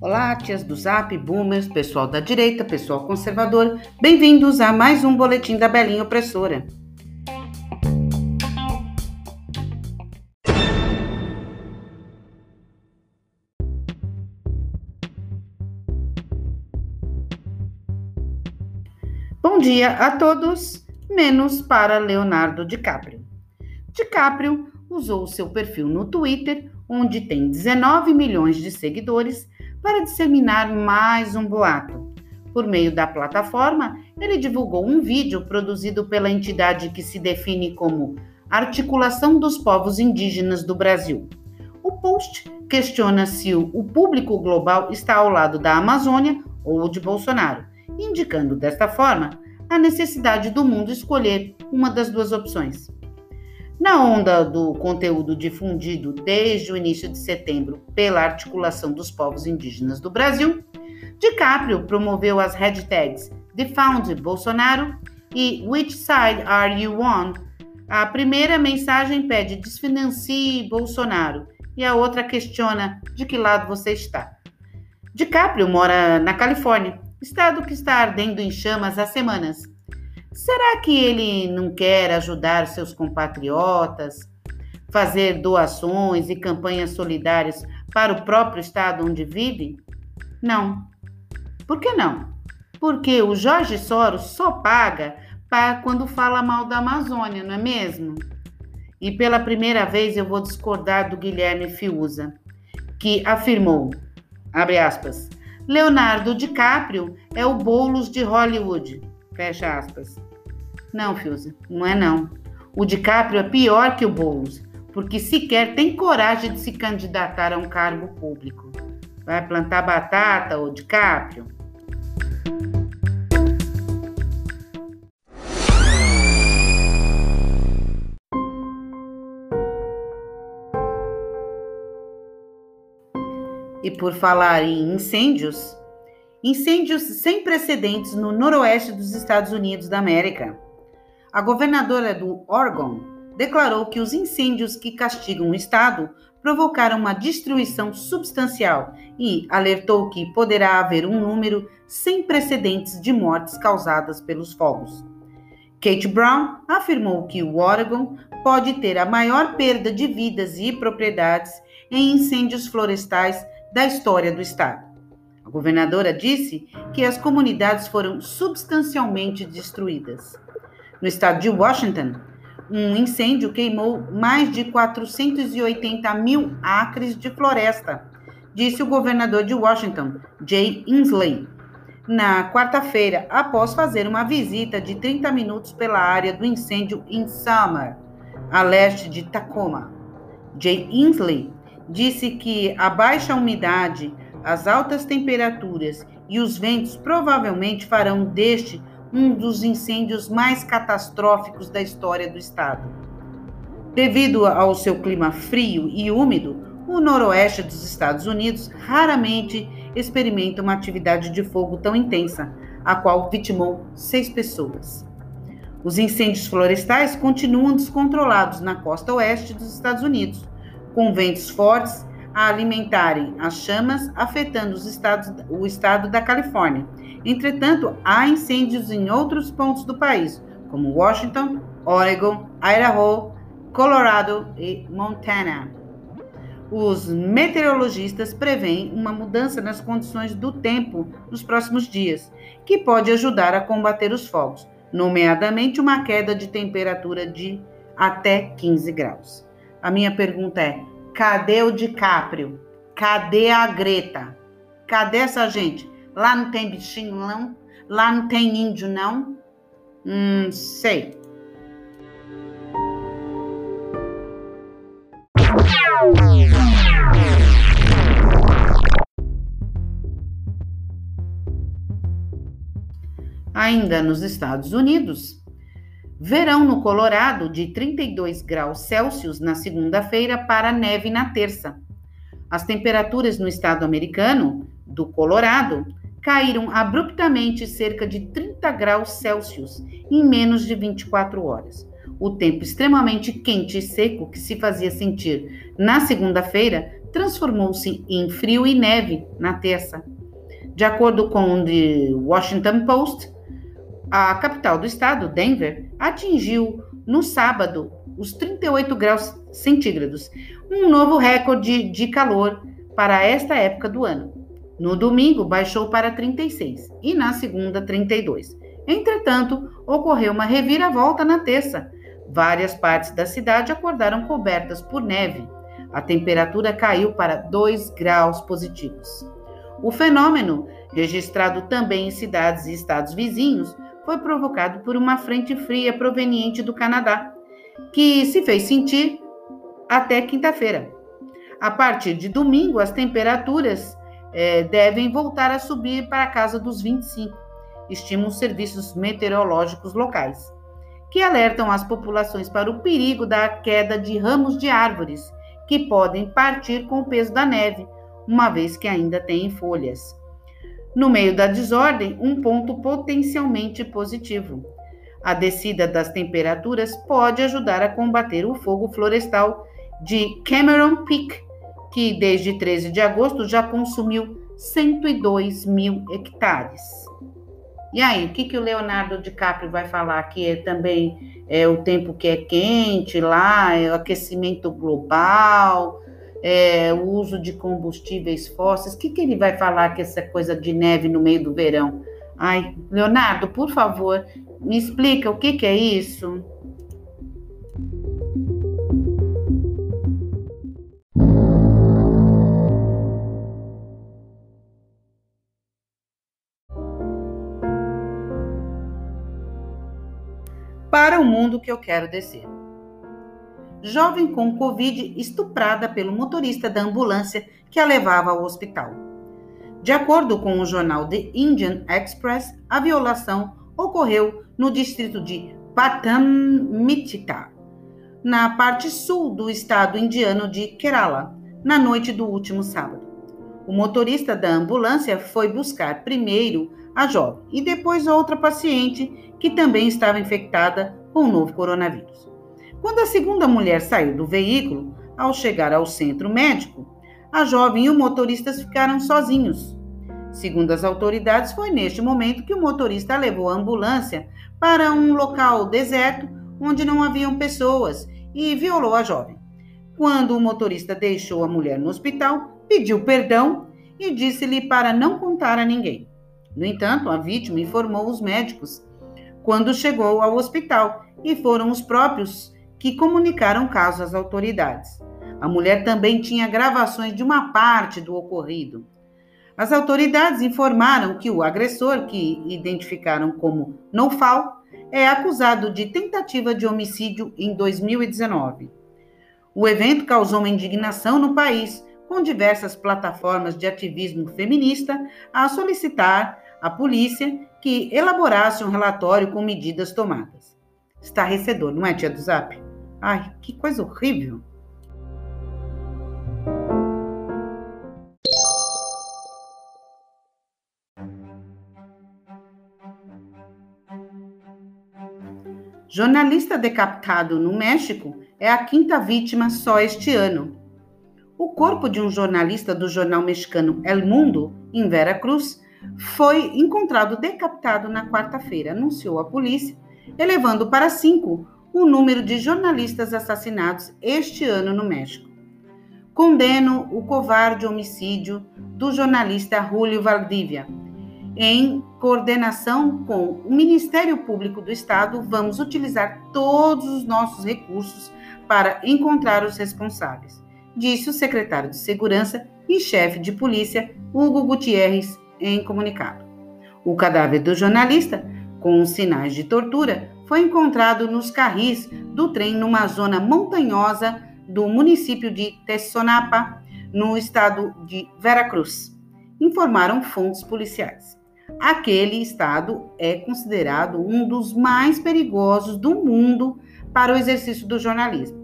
Olá, tias do Zap, boomers, pessoal da direita, pessoal conservador, bem-vindos a mais um boletim da Belinha Opressora. Bom dia a todos, menos para Leonardo DiCaprio. DiCaprio usou seu perfil no Twitter, onde tem 19 milhões de seguidores, para disseminar mais um boato. Por meio da plataforma, ele divulgou um vídeo produzido pela entidade que se define como Articulação dos Povos Indígenas do Brasil. O post questiona se o público global está ao lado da Amazônia ou de Bolsonaro, indicando desta forma a necessidade do mundo escolher uma das duas opções. Na onda do conteúdo difundido desde o início de setembro pela Articulação dos Povos Indígenas do Brasil, DiCaprio promoveu as hashtags Defound Bolsonaro e Which Side Are You On? A primeira mensagem pede desfinancie Bolsonaro e a outra questiona de que lado você está. DiCaprio mora na Califórnia, estado que está ardendo em chamas há semanas Será que ele não quer ajudar seus compatriotas, fazer doações e campanhas solidárias para o próprio estado onde vive? Não. Por que não? Porque o Jorge Soros só paga para quando fala mal da Amazônia, não é mesmo? E pela primeira vez eu vou discordar do Guilherme Fiuza, que afirmou, abre aspas, Leonardo DiCaprio é o Boulos de Hollywood, fecha aspas. Não, Fiuza, não é não. O DiCaprio é pior que o Boulos, porque sequer tem coragem de se candidatar a um cargo público. Vai plantar batata, ô DiCaprio? E por falar em incêndios, incêndios sem precedentes no noroeste dos Estados Unidos da América. A governadora do Oregon declarou que os incêndios que castigam o estado provocaram uma destruição substancial e alertou que poderá haver um número sem precedentes de mortes causadas pelos fogos. Kate Brown afirmou que o Oregon pode ter a maior perda de vidas e propriedades em incêndios florestais da história do estado. A governadora disse que as comunidades foram substancialmente destruídas. No estado de Washington, um incêndio queimou mais de 480 mil acres de floresta, disse o governador de Washington, Jay Inslee, na quarta-feira, após fazer uma visita de 30 minutos pela área do incêndio em Summer, a leste de Tacoma. Jay Inslee disse que a baixa umidade, as altas temperaturas e os ventos provavelmente farão deste um dos incêndios mais catastróficos da história do estado. Devido ao seu clima frio e úmido, o noroeste dos Estados Unidos raramente experimenta uma atividade de fogo tão intensa, a qual vitimou seis pessoas. Os incêndios florestais continuam descontrolados na costa oeste dos Estados Unidos, com ventos fortes a alimentarem as chamas, afetando estados, o estado da Califórnia. Entretanto, há incêndios em outros pontos do país, como Washington, Oregon, Idaho, Colorado e Montana. Os meteorologistas preveem uma mudança nas condições do tempo nos próximos dias, que pode ajudar a combater os fogos, nomeadamente uma queda de temperatura de até 15 graus. A minha pergunta é: Cadê o DiCaprio? Cadê a Greta? Cadê essa gente? Lá não tem bichinho, não? Lá não tem índio, não? Hum, sei. Ainda nos Estados Unidos, Verão no Colorado de 32 graus Celsius na segunda-feira para neve na terça. As temperaturas no estado americano do Colorado caíram abruptamente cerca de 30 graus Celsius em menos de 24 horas. o tempo extremamente quente e seco que se fazia sentir na segunda-feira transformou-se em frio e neve na terça. De acordo com o The Washington Post, a capital do estado, Denver, atingiu no sábado os 38 graus centígrados, um novo recorde de calor para esta época do ano. No domingo, baixou para 36 e na segunda, 32. Entretanto, ocorreu uma reviravolta na terça. Várias partes da cidade acordaram cobertas por neve. A temperatura caiu para 2 graus positivos. O fenômeno, registrado também em cidades e estados vizinhos, foi provocado por uma frente fria proveniente do Canadá, que se fez sentir até quinta-feira. A partir de domingo, as temperaturas é, devem voltar a subir para a casa dos 25, estimam os serviços meteorológicos locais, que alertam as populações para o perigo da queda de ramos de árvores, que podem partir com o peso da neve, uma vez que ainda têm folhas. No meio da desordem, um ponto potencialmente positivo. A descida das temperaturas pode ajudar a combater o fogo florestal de Cameron Peak, que desde 13 de agosto já consumiu 102 mil hectares. E aí, o que, que o Leonardo DiCaprio vai falar? Que é também é o tempo que é quente lá, é o aquecimento global, é, o uso de combustíveis fósseis. O que, que ele vai falar que essa coisa de neve no meio do verão? Ai, Leonardo, por favor, me explica o que, que é isso? para o mundo que eu quero descer. Jovem com Covid estuprada pelo motorista da ambulância que a levava ao hospital. De acordo com o jornal The Indian Express, a violação ocorreu no distrito de Pathamithita, na parte sul do estado indiano de Kerala, na noite do último sábado. O motorista da ambulância foi buscar primeiro a jovem e depois outra paciente que também estava infectada com o novo coronavírus. Quando a segunda mulher saiu do veículo, ao chegar ao centro médico, a jovem e o motorista ficaram sozinhos. Segundo as autoridades, foi neste momento que o motorista levou a ambulância para um local deserto onde não haviam pessoas e violou a jovem. Quando o motorista deixou a mulher no hospital, pediu perdão e disse-lhe para não contar a ninguém. No entanto, a vítima informou os médicos quando chegou ao hospital e foram os próprios que comunicaram o caso às autoridades. A mulher também tinha gravações de uma parte do ocorrido. As autoridades informaram que o agressor, que identificaram como Nofal, é acusado de tentativa de homicídio em 2019. O evento causou uma indignação no país, com diversas plataformas de ativismo feminista a solicitar à polícia que elaborasse um relatório com medidas tomadas. Estarrecedor, não é, tia do Zap? Ai, que coisa horrível. Jornalista decapitado no México é a quinta vítima só este ano. O corpo de um jornalista do jornal mexicano El Mundo, em Vera Cruz, foi encontrado decapitado na quarta-feira, anunciou a polícia, elevando para cinco o número de jornalistas assassinados este ano no México. Condeno o covarde homicídio do jornalista Julio Valdívia. Em coordenação com o Ministério Público do Estado, vamos utilizar todos os nossos recursos para encontrar os responsáveis, disse o secretário de Segurança e chefe de polícia, Hugo Gutierrez, em comunicado. O cadáver do jornalista, com sinais de tortura, foi encontrado nos carris do trem numa zona montanhosa do município de Tessonapa, no estado de Veracruz, informaram fontes policiais. Aquele estado é considerado um dos mais perigosos do mundo para o exercício do jornalismo.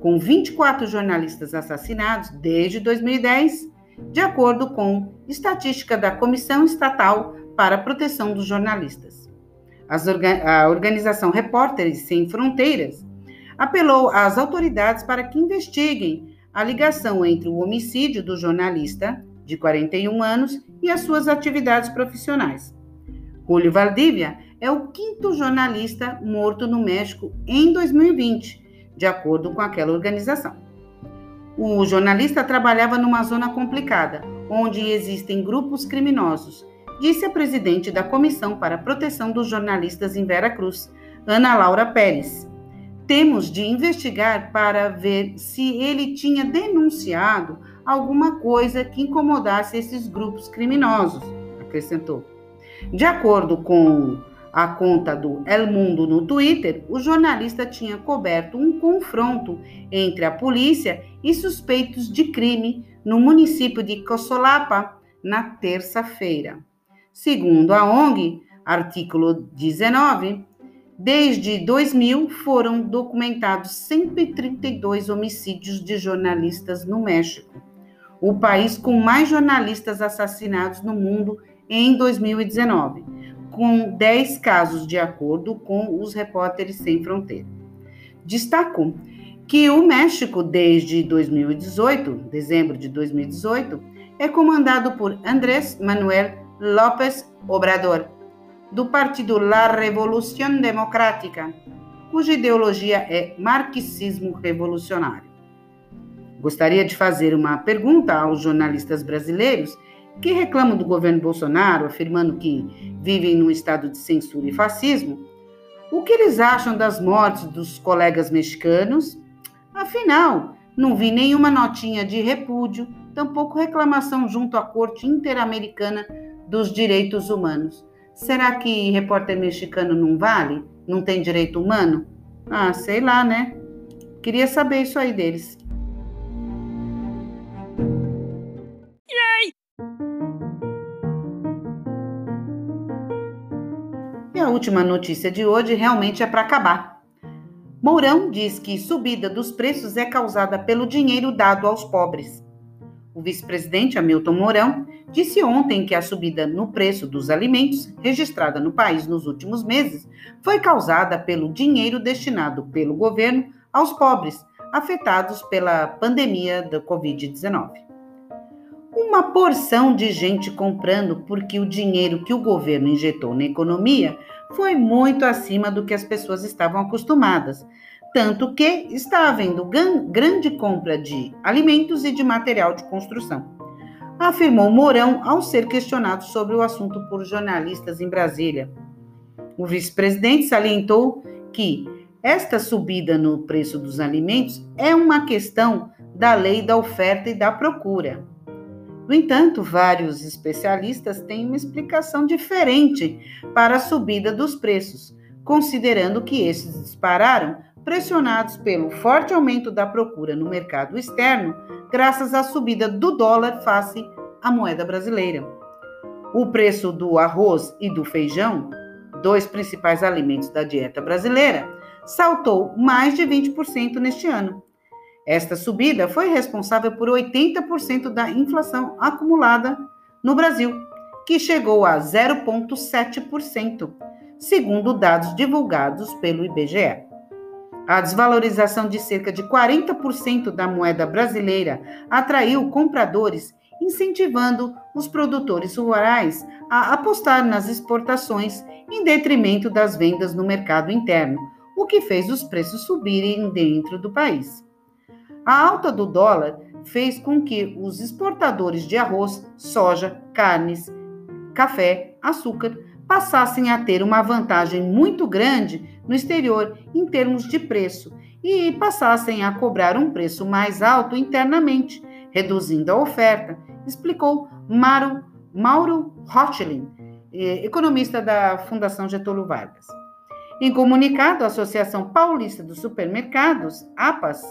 Com 24 jornalistas assassinados desde 2010, de acordo com estatística da Comissão Estatal para a Proteção dos Jornalistas. A organização Repórteres Sem Fronteiras apelou às autoridades para que investiguem a ligação entre o homicídio do jornalista, de 41 anos, e as suas atividades profissionais. Julio Valdívia é o quinto jornalista morto no México em 2020, de acordo com aquela organização. O jornalista trabalhava numa zona complicada, onde existem grupos criminosos, disse a presidente da Comissão para a Proteção dos Jornalistas em Veracruz, Ana Laura Pérez. Temos de investigar para ver se ele tinha denunciado alguma coisa que incomodasse esses grupos criminosos, acrescentou. De acordo com a conta do El Mundo no Twitter, o jornalista tinha coberto um confronto entre a polícia e suspeitos de crime no município de Cosolapa na terça-feira. Segundo a ONG, artículo 19, desde 2000 foram documentados 132 homicídios de jornalistas no México, o país com mais jornalistas assassinados no mundo em 2019, com 10 casos, de acordo com os Repórteres Sem Fronteira. Destaco que o México, desde 2018, dezembro de 2018, é comandado por Andrés Manuel López Obrador, do partido La Revolución Democrática, cuja ideologia é marxismo revolucionário. Gostaria de fazer uma pergunta aos jornalistas brasileiros que reclamam do governo Bolsonaro, afirmando que vivem num estado de censura e fascismo. O que eles acham das mortes dos colegas mexicanos? Afinal, não vi nenhuma notinha de repúdio, tampouco reclamação junto à Corte Interamericana dos direitos humanos. Será que repórter mexicano não vale? Não tem direito humano? Ah, sei lá, né? Queria saber isso aí deles. E a última notícia de hoje realmente é para acabar. Mourão diz que subida dos preços é causada pelo dinheiro dado aos pobres. O vice-presidente Hamilton Mourão disse ontem que a subida no preço dos alimentos, registrada no país nos últimos meses, foi causada pelo dinheiro destinado pelo governo aos pobres afetados pela pandemia da Covid-19. Uma porção de gente comprando porque o dinheiro que o governo injetou na economia foi muito acima do que as pessoas estavam acostumadas, tanto que está havendo grande compra de alimentos e de material de construção. Afirmou Mourão ao ser questionado sobre o assunto por jornalistas em Brasília. O vice-presidente salientou que esta subida no preço dos alimentos é uma questão da lei da oferta e da procura. No entanto, vários especialistas têm uma explicação diferente para a subida dos preços, considerando que esses dispararam pressionados pelo forte aumento da procura no mercado externo, graças à subida do dólar face à moeda brasileira. O preço do arroz e do feijão, dois principais alimentos da dieta brasileira, saltou mais de 20% neste ano. Esta subida foi responsável por 80% da inflação acumulada no Brasil, que chegou a 0,7%, segundo dados divulgados pelo IBGE. A desvalorização de cerca de 40% da moeda brasileira atraiu compradores, incentivando os produtores rurais a apostar nas exportações em detrimento das vendas no mercado interno, o que fez os preços subirem dentro do país. A alta do dólar fez com que os exportadores de arroz, soja, carnes, café, açúcar passassem a ter uma vantagem muito grande no exterior em termos de preço e passassem a cobrar um preço mais alto internamente, reduzindo a oferta, explicou Mauro, Mauro Rothschild, eh, economista da Fundação Getúlio Vargas. Em comunicado, a Associação Paulista dos Supermercados, APAS,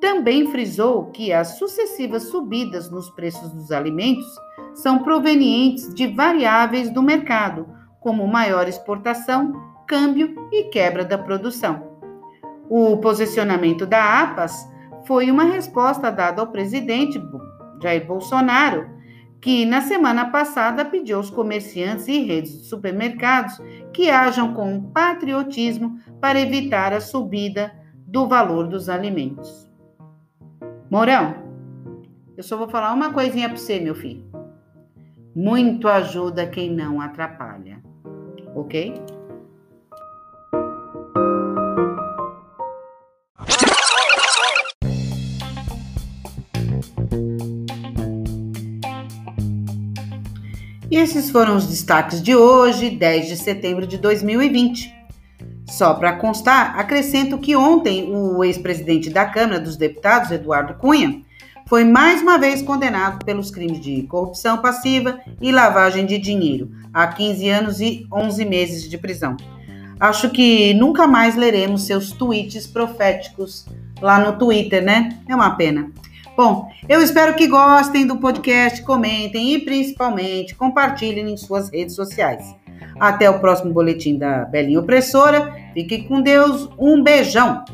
também frisou que as sucessivas subidas nos preços dos alimentos são provenientes de variáveis do mercado, como maior exportação, câmbio e quebra da produção. O posicionamento da APAS foi uma resposta dada ao presidente Jair Bolsonaro, que na semana passada pediu aos comerciantes e redes de supermercados que hajam com patriotismo para evitar a subida do valor dos alimentos. Mourão, eu só vou falar uma coisinha para você, meu filho. Muito ajuda quem não atrapalha, ok? Esses foram os destaques de hoje, 10 de setembro de 2020. Só para constar, acrescento que ontem o ex-presidente da Câmara dos Deputados, Eduardo Cunha, foi mais uma vez condenado pelos crimes de corrupção passiva e lavagem de dinheiro, a 15 anos e 11 meses de prisão. Acho que nunca mais leremos seus tweets proféticos lá no Twitter, né? É uma pena. Bom, eu espero que gostem do podcast, comentem e principalmente compartilhem em suas redes sociais. Até o próximo boletim da Belinha Opressora. Fiquem com Deus. Um beijão.